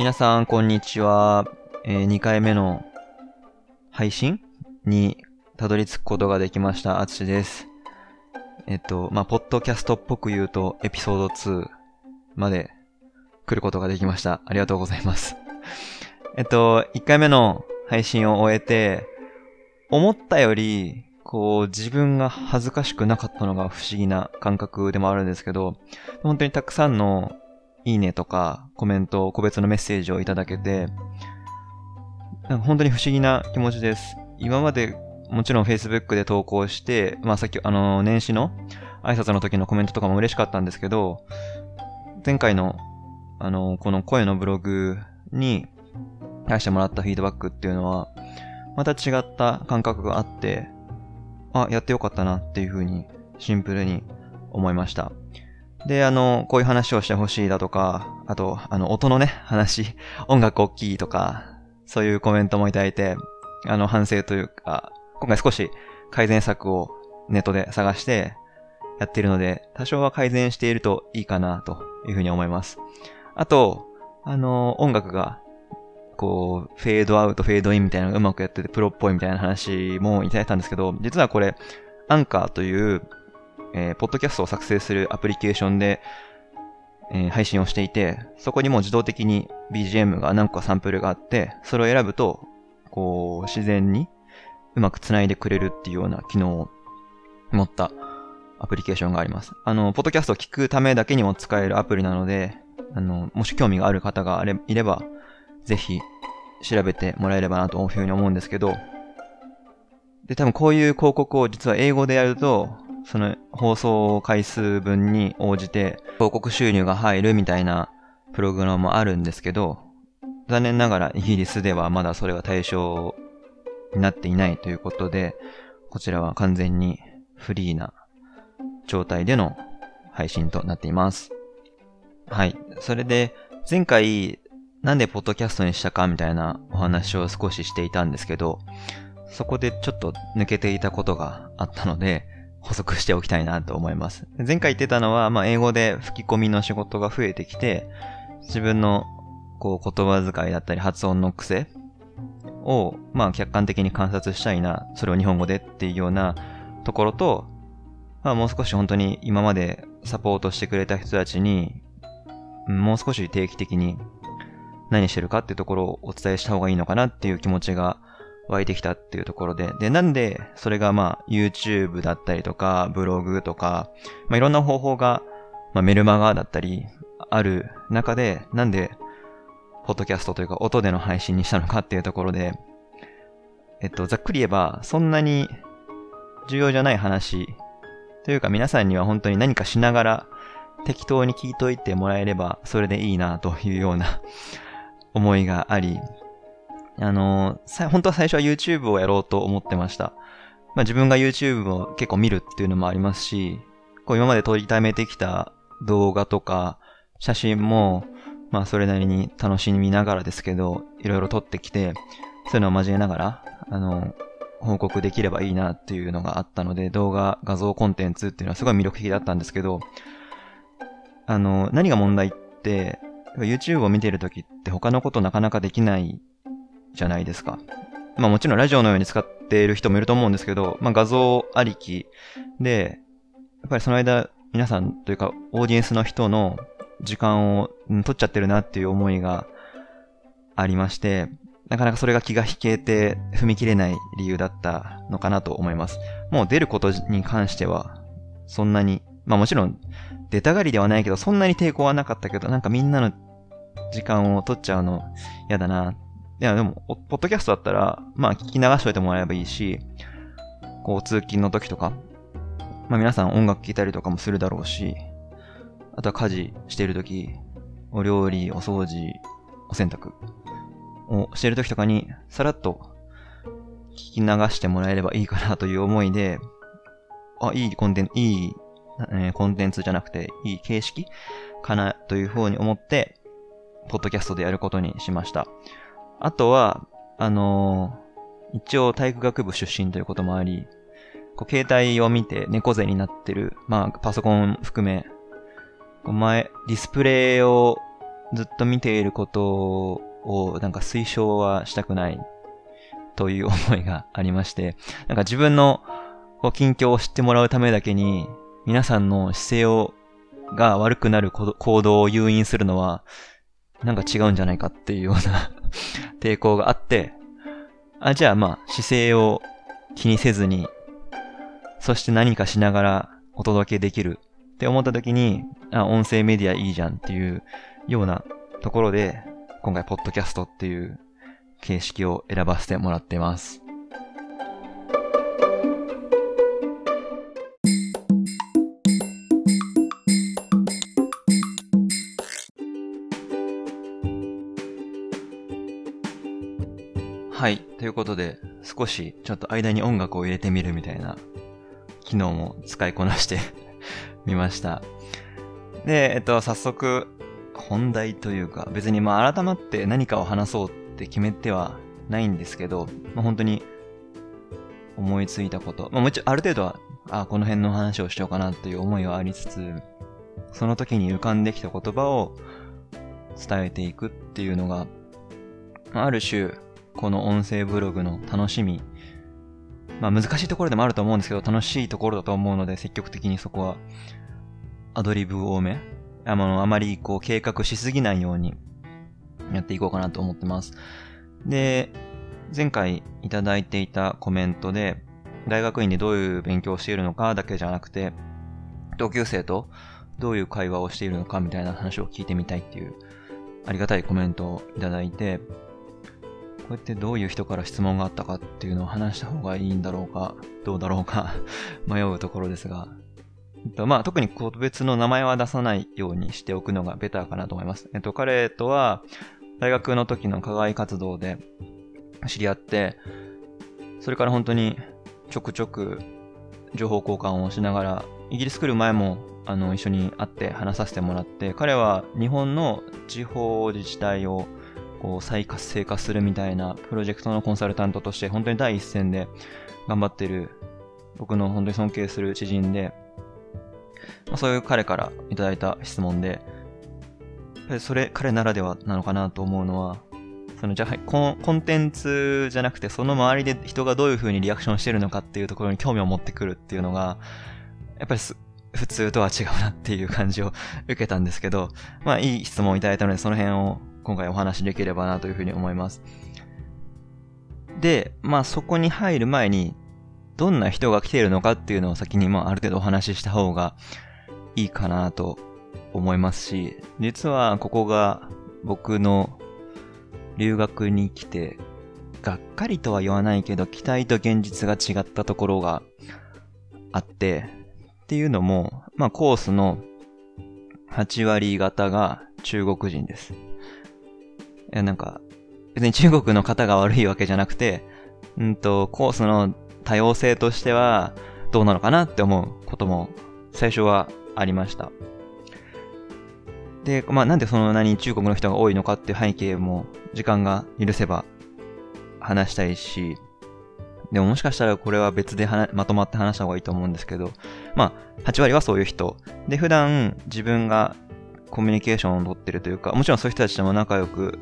皆さん、こんにちは。えー、2回目の配信にたどり着くことができました。あつしです。えっと、まあ、ポッドキャストっぽく言うと、エピソード2まで来ることができました。ありがとうございます。えっと、1回目の配信を終えて、思ったより、こう、自分が恥ずかしくなかったのが不思議な感覚でもあるんですけど、本当にたくさんのいいねとかコメント、個別のメッセージをいただけて、なんか本当に不思議な気持ちです。今までもちろん Facebook で投稿して、まあさっきあの、年始の挨拶の時のコメントとかも嬉しかったんですけど、前回のあの、この声のブログに返してもらったフィードバックっていうのは、また違った感覚があって、あ、やってよかったなっていうふうにシンプルに思いました。で、あの、こういう話をしてほしいだとか、あと、あの、音のね、話、音楽大きいとか、そういうコメントもいただいて、あの、反省というか、今回少し改善策をネットで探してやっているので、多少は改善しているといいかなというふうに思います。あと、あの、音楽が、こう、フェードアウト、フェードインみたいなのがうまくやってて、プロっぽいみたいな話もいただいたんですけど、実はこれ、アンカーという、えー、ポッドキャストを作成するアプリケーションで、えー配信をしていて、そこにも自動的に BGM が何個かサンプルがあって、それを選ぶと、こう、自然にうまく繋いでくれるっていうような機能を持ったアプリケーションがあります。あの、ポッドキャストを聞くためだけにも使えるアプリなので、あの、もし興味がある方がいれば、ぜひ調べてもらえればなというふうに思うんですけど、で、多分こういう広告を実は英語でやると、その放送回数分に応じて広告収入が入るみたいなプログラムもあるんですけど、残念ながらイギリスではまだそれが対象になっていないということで、こちらは完全にフリーな状態での配信となっています。はい。それで、前回、なんでポッドキャストにしたかみたいなお話を少ししていたんですけど、そこでちょっと抜けていたことがあったので、補足しておきたいなと思います。前回言ってたのは、まあ、英語で吹き込みの仕事が増えてきて、自分の、こう、言葉遣いだったり発音の癖を、まあ、客観的に観察したいな、それを日本語でっていうようなところと、まあ、もう少し本当に今までサポートしてくれた人たちに、もう少し定期的に何してるかっていうところをお伝えした方がいいのかなっていう気持ちが湧いてきたっていうところで、で、なんで、それがまあ、YouTube だったりとか、ブログとか、まあ、いろんな方法が、まあ、メルマガだったり、ある中で、なんで、ポッドキャストというか、音での配信にしたのかっていうところで、えっと、ざっくり言えば、そんなに重要じゃない話、というか皆さんには本当に何かしながら、適当に聞いといてもらえれば、それでいいな、というような思いがあり、あの、さ、本当は最初は YouTube をやろうと思ってました。まあ自分が YouTube を結構見るっていうのもありますし、こう今まで撮りためてきた動画とか写真も、まあそれなりに楽しみながらですけど、いろいろ撮ってきて、そういうのを交えながら、あの、報告できればいいなっていうのがあったので、動画、画像コンテンツっていうのはすごい魅力的だったんですけど、あの、何が問題って、YouTube を見てるときって他のことなかなかできないじゃないですか。まあもちろんラジオのように使っている人もいると思うんですけど、まあ画像ありきで、やっぱりその間皆さんというかオーディエンスの人の時間を取っちゃってるなっていう思いがありまして、なかなかそれが気が引けて踏み切れない理由だったのかなと思います。もう出ることに関しては、そんなに、まあもちろん出たがりではないけど、そんなに抵抗はなかったけど、なんかみんなの時間を取っちゃうの嫌だな。いや、でも、ポッドキャストだったら、まあ聞き流しといてもらえばいいし、こう通勤の時とか、まあ皆さん音楽聴いたりとかもするだろうし、あとは家事している時、お料理、お掃除、お洗濯をしている時とかに、さらっと聞き流してもらえればいいかなという思いで、あ、いいコンテンツ、いい、えーコンテンツじゃなくて、いい形式かなというふうに思って、ポッドキャストでやることにしました。あとは、あのー一応体育学部出身ということもあり、こう携帯を見て猫背になってる、まあパソコン含め、こう前、ディスプレイをずっと見ていることをなんか推奨はしたくないという思いがありまして、なんか自分のこう近況を知ってもらうためだけに皆さんの姿勢をが悪くなる行動を誘引するのはなんか違うんじゃないかっていうような抵抗があって、あ、じゃあまあ姿勢を気にせずに、そして何かしながらお届けできるって思った時に、あ、音声メディアいいじゃんっていうようなところで、今回、ポッドキャストっていう形式を選ばせてもらってます。ということで、少しちょっと間に音楽を入れてみるみたいな機能も使いこなして みました。で、えっと、早速、本題というか、別にまあ改まって何かを話そうって決めてはないんですけど、まあ、本当に思いついたこと、まあもちろんある程度は、あこの辺の話をしようかなっていう思いはありつつ、その時に浮かんできた言葉を伝えていくっていうのが、ある種、この音声ブログの楽しみ、まあ難しいところでもあると思うんですけど、楽しいところだと思うので、積極的にそこはアドリブ多めあの、あまりこう計画しすぎないようにやっていこうかなと思ってます。で、前回いただいていたコメントで、大学院でどういう勉強をしているのかだけじゃなくて、同級生とどういう会話をしているのかみたいな話を聞いてみたいっていう、ありがたいコメントをいただいて、こうやってどういう人から質問があったかっていうのを話した方がいいんだろうか、どうだろうか 迷うところですが、えっと、まあ、特に個別の名前は出さないようにしておくのがベターかなと思います。えっと、彼とは、大学の時の課外活動で知り合って、それから本当にちょくちょく情報交換をしながら、イギリス来る前もあの一緒に会って話させてもらって、彼は日本の地方自治体をこう再活性化するみたいなプロジェクトのコンサルタントとして本当に第一線で頑張ってる僕の本当に尊敬する知人で、まあ、そういう彼からいただいた質問で、それ、彼ならではなのかなと思うのは、そのじゃあコン、コンテンツじゃなくて、その周りで人がどういう風にリアクションしてるのかっていうところに興味を持ってくるっていうのが、やっぱり普通とは違うなっていう感じを受けたんですけど、まあいい質問をいただいたので、その辺を今回お話できればなというふうに思います。で、まあそこに入る前に、どんな人が来ているのかっていうのを先にまあある程度お話しした方がいいかなと思いますし、実はここが僕の留学に来て、がっかりとは言わないけど、期待と現実が違ったところがあって、っていうのも、まあコースの8割方が中国人です。なんか、別に中国の方が悪いわけじゃなくて、うんと、コースの多様性としてはどうなのかなって思うことも最初はありました。で、まあなんでそんなに中国の人が多いのかっていう背景も時間が許せば話したいし、でももしかしたらこれは別でまとまって話した方がいいと思うんですけど、まあ8割はそういう人。で、普段自分がコミュニケーションを取ってるというか、もちろんそういう人たちとも仲良く、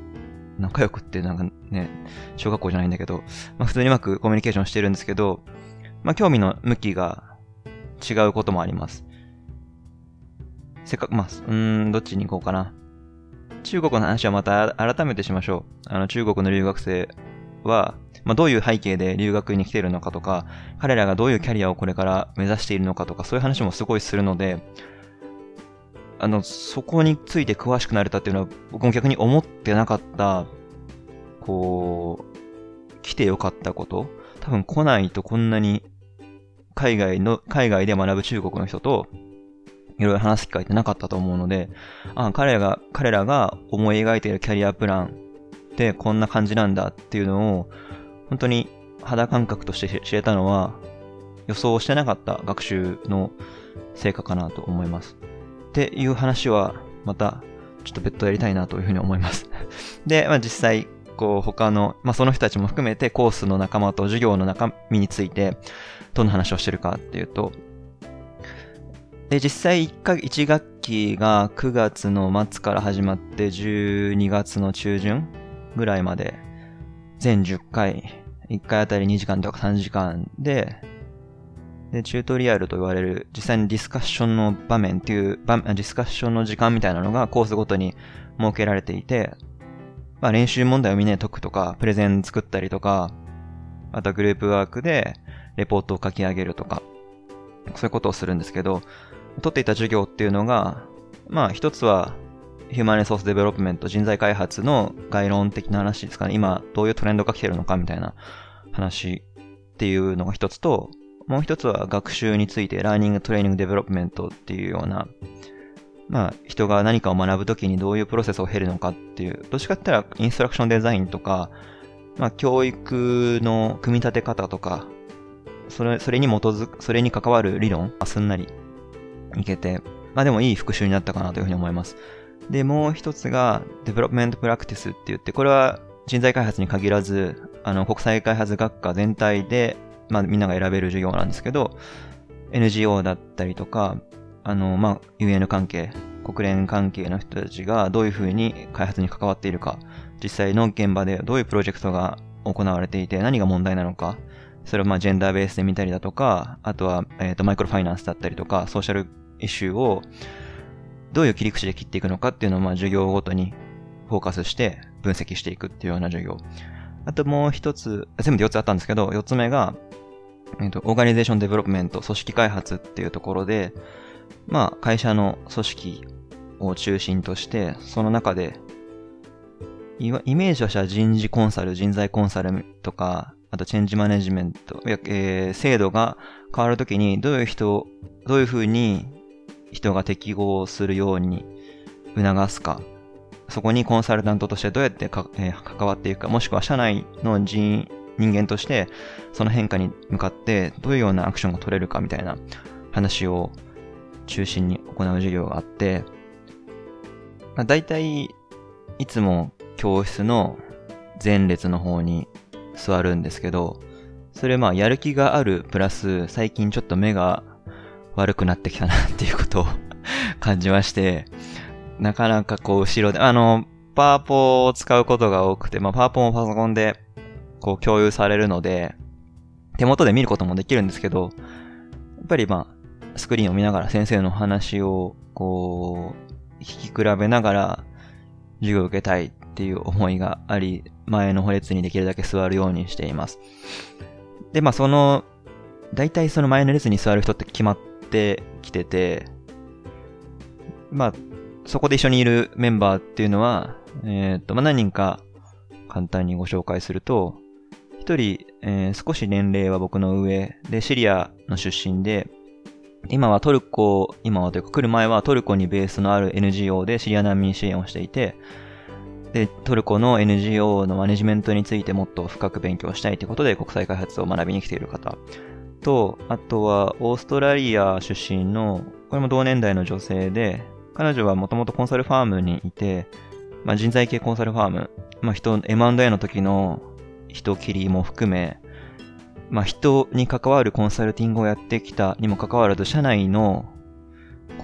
仲良くってなんかね、小学校じゃないんだけど、まあ普通にうまくコミュニケーションしてるんですけど、まあ興味の向きが違うこともあります。せっかく、まあ、うん、どっちに行こうかな。中国の話はまた改めてしましょう。あの、中国の留学生は、まあ、どういう背景で留学に来てるのかとか、彼らがどういうキャリアをこれから目指しているのかとか、そういう話もすごいするので、あの、そこについて詳しくなれたっていうのは、僕も逆に思ってなかった、こう、来てよかったこと。多分来ないとこんなに海外の、海外で学ぶ中国の人といろいろ話す機会ってなかったと思うので、あ彼らが、彼らが思い描いているキャリアプランってこんな感じなんだっていうのを、本当に肌感覚として知れたのは、予想してなかった学習の成果かなと思います。っていう話は、また、ちょっと別途やりたいなというふうに思います。で、まあ実際、こう他の、まあその人たちも含めてコースの仲間と授業の中身について、どんな話をしてるかっていうと、で、実際1か、1学期が9月の末から始まって12月の中旬ぐらいまで全10回、1回あたり2時間とか3時間で、で、チュートリアルと言われる実際にディスカッションの場面っていう、ディスカッションの時間みたいなのがコースごとに設けられていて、まあ練習問題をみんなで解くとか、プレゼン作ったりとか、あとグループワークでレポートを書き上げるとか、そういうことをするんですけど、取っていた授業っていうのが、まあ一つは Human Resource Development、人材開発の概論的な話ですかね。今どういうトレンドが来てるのかみたいな話っていうのが一つと、もう一つは学習について、 Learning、Training、Development っていうような、まあ、人が何かを学ぶときにどういうプロセスを経るのかっていう、どっちかって言ったら Instruction Design とか、まあ、教育の組み立て方とか、それ、それに基づく、それに関わる理論、すんなりいけて、まあでもいい復習になったかなというふうに思います。で、もう一つが、 Development Practice って言って、これは人材開発に限らず、あの、国際開発学科全体で、まあみんなが選べる授業なんですけど、NGO だったりとか、あの、まあ、UN 関係、国連関係の人たちがどういうふうに開発に関わっているか、実際の現場でどういうプロジェクトが行われていて何が問題なのか、それをまあジェンダーベースで見たりだとか、あとは、えっ、ー、とマイクロファイナンスだったりとか、 Social Issue をどういう切り口で切っていくのかっていうのをまあ授業ごとにフォーカスして分析していくっていうような授業。あともう一つ、全部で4つあったんですけど、4つ目が、えっ、ー、と、 Organization Development、組織開発っていうところで、まあ、会社の組織を中心として、その中でイメージはした人事コンサル、人材コンサルとか、あとチェンジマネジメント、えー、制度が変わるときにどういう人、どういうふうに人が適合するように促すか、そこにコンサルタントとしてどうやってか、えー、関わっていくか、もしくは社内の人員、人間としてその変化に向かってどういうようなアクションが取れるかみたいな話を中心に行う授業があって、まあ、大体いつも教室の前列の方に座るんですけど、それまあやる気があるプラス最近ちょっと目が悪くなってきたなっていうことを 感じまして、なかなかこう後ろで、あの、パワポを使うことが多くて、まあパワポもパソコンでこう共有されるので、手元で見ることもできるんですけど、やっぱりまあ、スクリーンを見ながら先生の話をこう、聞き比べながら授業を受けたいっていう思いがあり、前の列にできるだけ座るようにしています。で、まあその、大体その前の列に座る人って決まってきてて、まあ、そこで一緒にいるメンバーっていうのは、えっ、と、まあ何人か簡単にご紹介すると、一人、えー、少し年齢は僕の上で、シリアの出身で、今はトルコ、今はというか来る前はトルコにベースのある NGO でシリア難民支援をしていて、で、トルコの NGO のマネジメントについてもっと深く勉強したいということで国際開発を学びに来ている方。と、あとはオーストラリア出身の、これも同年代の女性で、彼女はもともとコンサルファームにいて、まあ、人材系コンサルファーム、まあ、人、M&A の時の人切りも含め、まあ、人に関わるコンサルティングをやってきたにもかかわらず、社内の、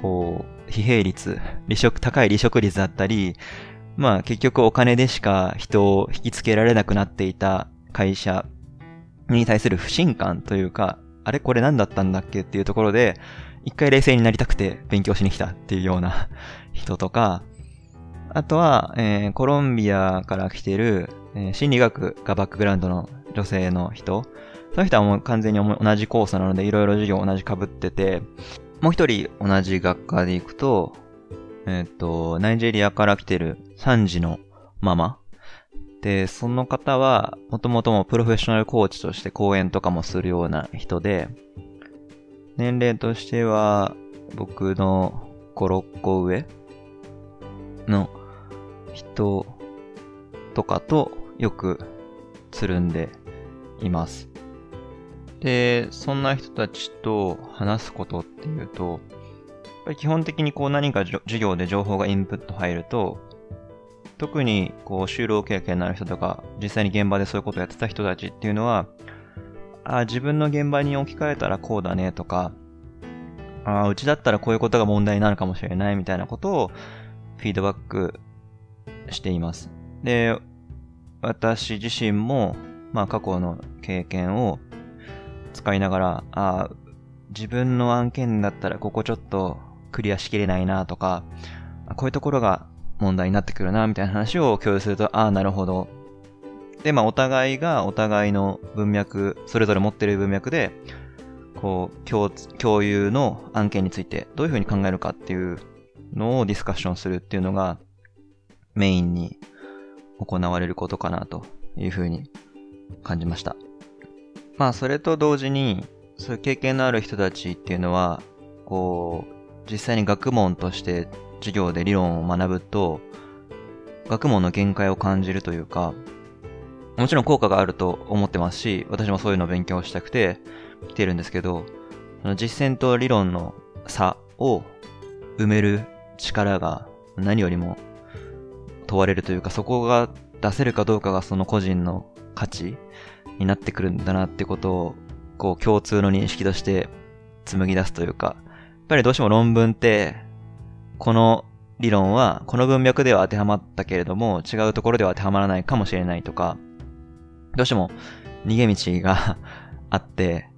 こう、疲弊率、離職、高い離職率だったり、まあ結局お金でしか人を引きつけられなくなっていた会社に対する不信感というか、あれこれ何だったんだっけっていうところで、一回冷静になりたくて勉強しに来たっていうような 人とか、あとは、えー、コロンビアから来てる、えー、心理学がバックグラウンドの女性の人。その人はもう完全に同じコースなのでいろいろ授業同じ被ってて、もう一人同じ学科で行くと、えっ、ー、と、ナイジェリアから来てる3児のママ。で、その方は、もともともプロフェッショナルコーチとして講演とかもするような人で、年齢としては、僕の5、6個上の人とかとよくつるんでいます。で、そんな人たちと話すことっていうと、やっぱり基本的にこう何か授業で情報がインプット入ると、特にこう就労経験のある人とか、実際に現場でそういうことをやってた人たちっていうのは、あ自分の現場に置き換えたらこうだねとか、あ、うちだったらこういうことが問題になるかもしれないみたいなことをフィードバックしています。で、私自身も、まあ過去の経験を使いながら、あ、自分の案件だったらここちょっとクリアしきれないなとか、こういうところが問題になってくるなみたいな話を共有すると、ああ、なるほど。で、まあお互いがお互いの文脈、それぞれ持ってる文脈で、こう、共共有の案件についてどういうふうに考えるかっていうのをディスカッションするっていうのがメインに行われることかなというふうに感じました。まあ、それと同時に、そういう経験のある人たちっていうのは、こう、実際に学問として授業で理論を学ぶと、学問の限界を感じるというか、もちろん効果があると思ってますし、私もそういうのを勉強したくて来てるんですけど、その実践と理論の差を埋める力が何よりも問われるというか、そこが出せるかどうかがその個人の価値になってくるんだなってことを、こう共通の認識として紡ぎ出すというか、やっぱりどうしても論文って、この理論はこの文脈では当てはまったけれども、違うところでは当てはまらないかもしれないとか、どうしても逃げ道が あって、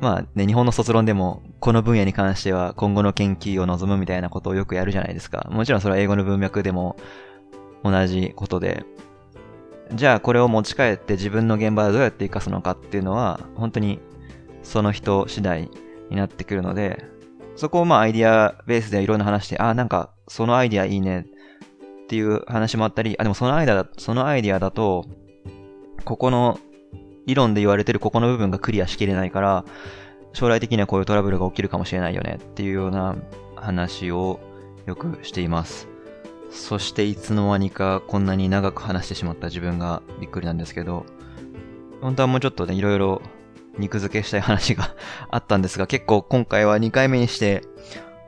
まあね、日本の卒論でも、この分野に関しては今後の研究を望むみたいなことをよくやるじゃないですか。もちろんそれは英語の文脈でも同じことで、じゃあこれを持ち帰って自分の現場でどうやって活かすのかっていうのは、本当にその人次第になってくるので、そこをまあアイディアベースでいろんな話して、あ、なんかそのアイディアいいねっていう話もあったり、あ、でもそのアイデアだ、そのアイディアだと、ここの理論で言われてるここの部分がクリアしきれないから、将来的にはこういうトラブルが起きるかもしれないよねっていうような話をよくしています。そしていつの間にかこんなに長く話してしまった自分がびっくりなんですけど、本当はもうちょっとね、いろいろ肉付けしたい話があったんですが、結構今回は2回目にして、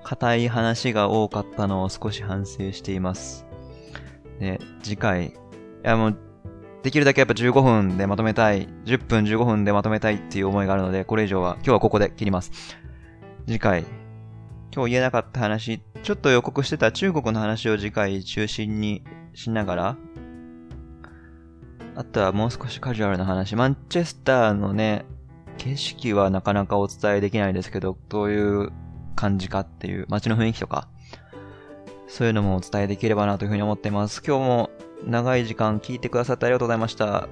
硬い話が多かったのを少し反省しています。で、次回、いやもう、できるだけやっぱ15分でまとめたい、10分15分でまとめたいっていう思いがあるので、これ以上は、今日はここで切ります。次回、今日言えなかった話、ちょっと予告してた中国の話を次回中心にしながら、あとはもう少しカジュアルな話、マンチェスターのね、景色はなかなかお伝えできないですけど、どういう感じかっていう街の雰囲気とか、そういうのもお伝えできればなというふうに思っています。今日も長い時間聞いてくださってありがとうございました。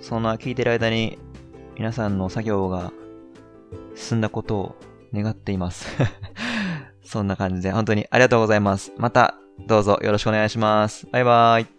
そんな聞いてる間に皆さんの作業が進んだことを願っています そんな感じで、本当にありがとうございます。また、どうぞよろしくお願いします。バイバーイ。